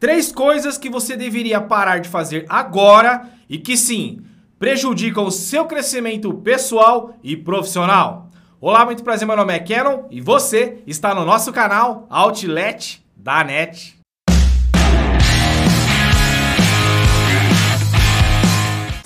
Três coisas que você deveria parar de fazer agora e que sim, prejudicam o seu crescimento pessoal e profissional. Olá, muito prazer, meu nome é Canon e você está no nosso canal Outlet da NET.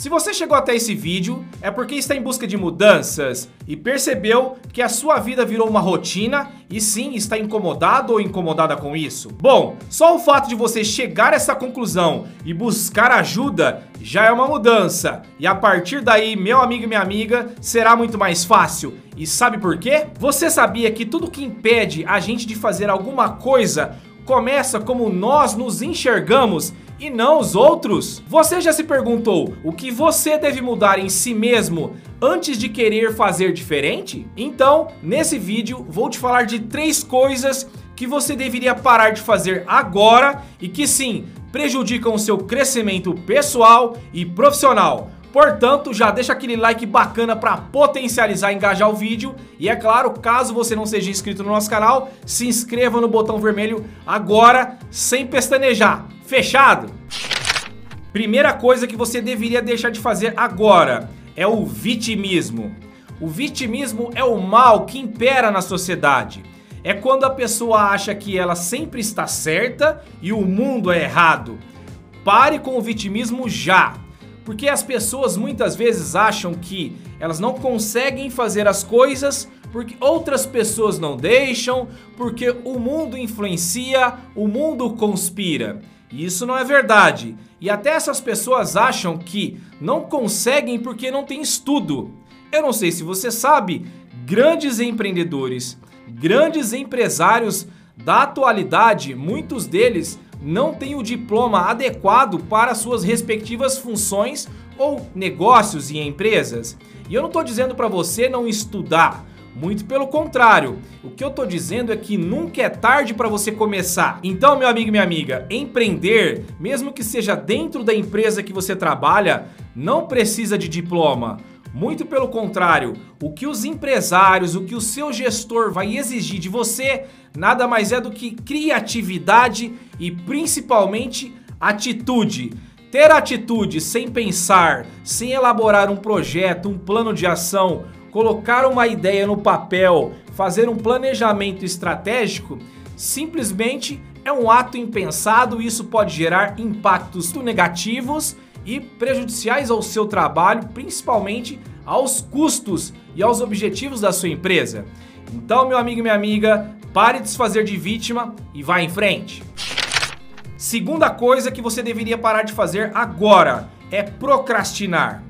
Se você chegou até esse vídeo, é porque está em busca de mudanças e percebeu que a sua vida virou uma rotina e sim está incomodado ou incomodada com isso. Bom, só o fato de você chegar a essa conclusão e buscar ajuda já é uma mudança. E a partir daí, meu amigo e minha amiga, será muito mais fácil. E sabe por quê? Você sabia que tudo que impede a gente de fazer alguma coisa começa como nós nos enxergamos e não os outros? Você já se perguntou o que você deve mudar em si mesmo antes de querer fazer diferente? Então, nesse vídeo, vou te falar de três coisas que você deveria parar de fazer agora e que sim, prejudicam o seu crescimento pessoal e profissional. Portanto, já deixa aquele like bacana para potencializar e engajar o vídeo. E é claro, caso você não seja inscrito no nosso canal, se inscreva no botão vermelho agora, sem pestanejar. Fechado? Primeira coisa que você deveria deixar de fazer agora é o vitimismo. O vitimismo é o mal que impera na sociedade. É quando a pessoa acha que ela sempre está certa e o mundo é errado. Pare com o vitimismo já. Porque as pessoas muitas vezes acham que elas não conseguem fazer as coisas porque outras pessoas não deixam, porque o mundo influencia, o mundo conspira. E isso não é verdade. E até essas pessoas acham que não conseguem porque não tem estudo. Eu não sei se você sabe, grandes empreendedores, grandes empresários da atualidade, muitos deles não têm o diploma adequado para suas respectivas funções ou negócios e empresas. E eu não estou dizendo para você não estudar. Muito pelo contrário, o que eu tô dizendo é que nunca é tarde para você começar. Então, meu amigo e minha amiga, empreender, mesmo que seja dentro da empresa que você trabalha, não precisa de diploma. Muito pelo contrário, o que os empresários, o que o seu gestor vai exigir de você, nada mais é do que criatividade e principalmente atitude. Ter atitude sem pensar, sem elaborar um projeto, um plano de ação, colocar uma ideia no papel, fazer um planejamento estratégico, simplesmente é um ato impensado e isso pode gerar impactos negativos e prejudiciais ao seu trabalho, principalmente aos custos e aos objetivos da sua empresa. Então, meu amigo e minha amiga, pare de se fazer de vítima e vá em frente. Segunda coisa que você deveria parar de fazer agora é procrastinar.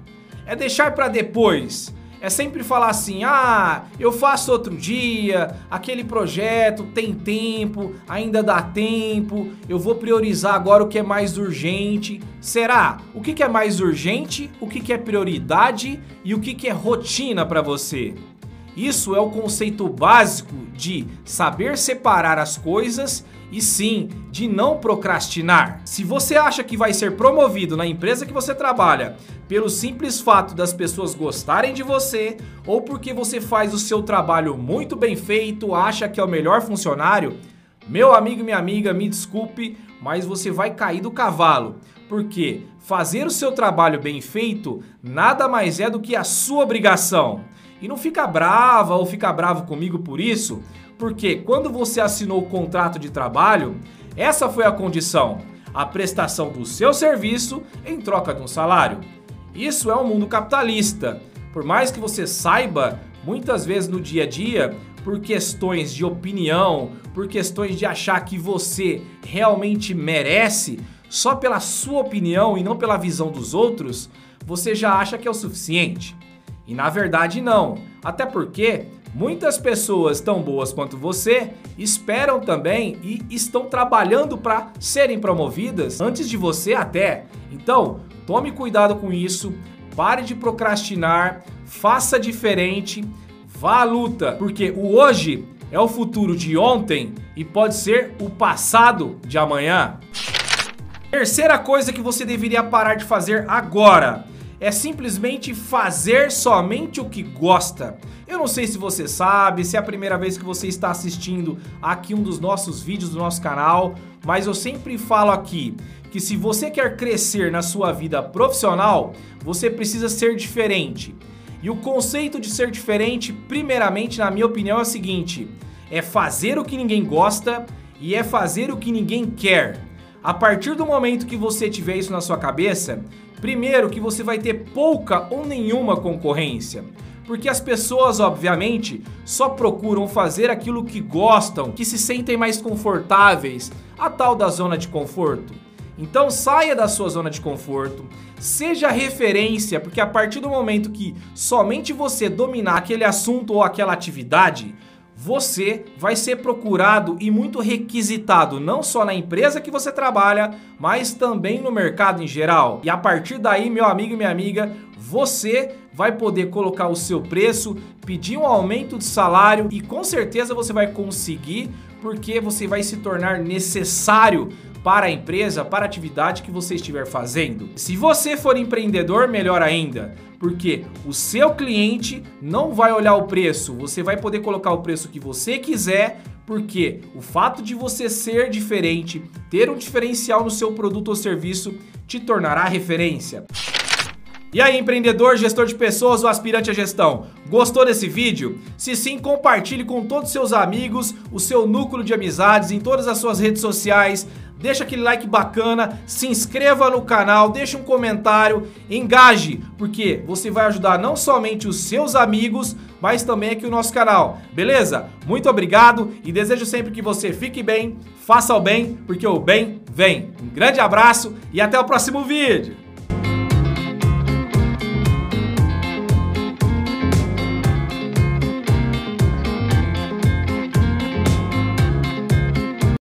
É deixar para depois é sempre falar assim: ah, eu faço outro dia, aquele projeto tem tempo, ainda dá tempo, eu vou priorizar agora o que é mais urgente. Será? O que é mais urgente, o que é prioridade e o que é rotina para você? Isso é o conceito básico de saber separar as coisas e sim de não procrastinar. Se você acha que vai ser promovido na empresa que você trabalha pelo simples fato das pessoas gostarem de você ou porque você faz o seu trabalho muito bem feito, acha que é o melhor funcionário, meu amigo e minha amiga, me desculpe, mas você vai cair do cavalo. Porque fazer o seu trabalho bem feito nada mais é do que a sua obrigação. E não fica brava ou fica bravo comigo por isso, porque quando você assinou o contrato de trabalho, essa foi a condição: a prestação do seu serviço em troca de um salário. Isso é um mundo capitalista. Por mais que você saiba, muitas vezes no dia a dia, por questões de opinião, por questões de achar que você realmente merece, só pela sua opinião e não pela visão dos outros, você já acha que é o suficiente. E na verdade não. Até porque muitas pessoas tão boas quanto você esperam também e estão trabalhando para serem promovidas antes de você até. Então, tome cuidado com isso, pare de procrastinar, faça diferente, vá à luta, porque o hoje é o futuro de ontem e pode ser o passado de amanhã. Terceira coisa que você deveria parar de fazer agora é simplesmente fazer somente o que gosta. Eu não sei se você sabe, se é a primeira vez que você está assistindo aqui um dos nossos vídeos do nosso canal, mas eu sempre falo aqui que se você quer crescer na sua vida profissional, você precisa ser diferente. E o conceito de ser diferente, primeiramente, na minha opinião, é o seguinte: é fazer o que ninguém gosta e é fazer o que ninguém quer. A partir do momento que você tiver isso na sua cabeça, primeiro que você vai ter pouca ou nenhuma concorrência. Porque as pessoas, obviamente, só procuram fazer aquilo que gostam, que se sentem mais confortáveis, a tal da zona de conforto. Então saia da sua zona de conforto, seja referência, porque a partir do momento que somente você dominar aquele assunto ou aquela atividade, você vai ser procurado e muito requisitado, não só na empresa que você trabalha, mas também no mercado em geral. E a partir daí, meu amigo e minha amiga, você vai poder colocar o seu preço, pedir um aumento de salário e com certeza você vai conseguir, porque você vai se tornar necessário para a empresa, para a atividade que você estiver fazendo. Se você for empreendedor, melhor ainda, porque o seu cliente não vai olhar o preço, você vai poder colocar o preço que você quiser, porque o fato de você ser diferente, ter um diferencial no seu produto ou serviço, te tornará referência. E aí, empreendedor, gestor de pessoas ou aspirante à gestão, gostou desse vídeo? Se sim, compartilhe com todos os seus amigos, o seu núcleo de amizades, em todas as suas redes sociais, deixa aquele like bacana, se inscreva no canal, deixa um comentário, engaje, porque você vai ajudar não somente os seus amigos, mas também aqui o nosso canal, beleza? Muito obrigado e desejo sempre que você fique bem, faça o bem, porque o bem vem. Um grande abraço e até o próximo vídeo!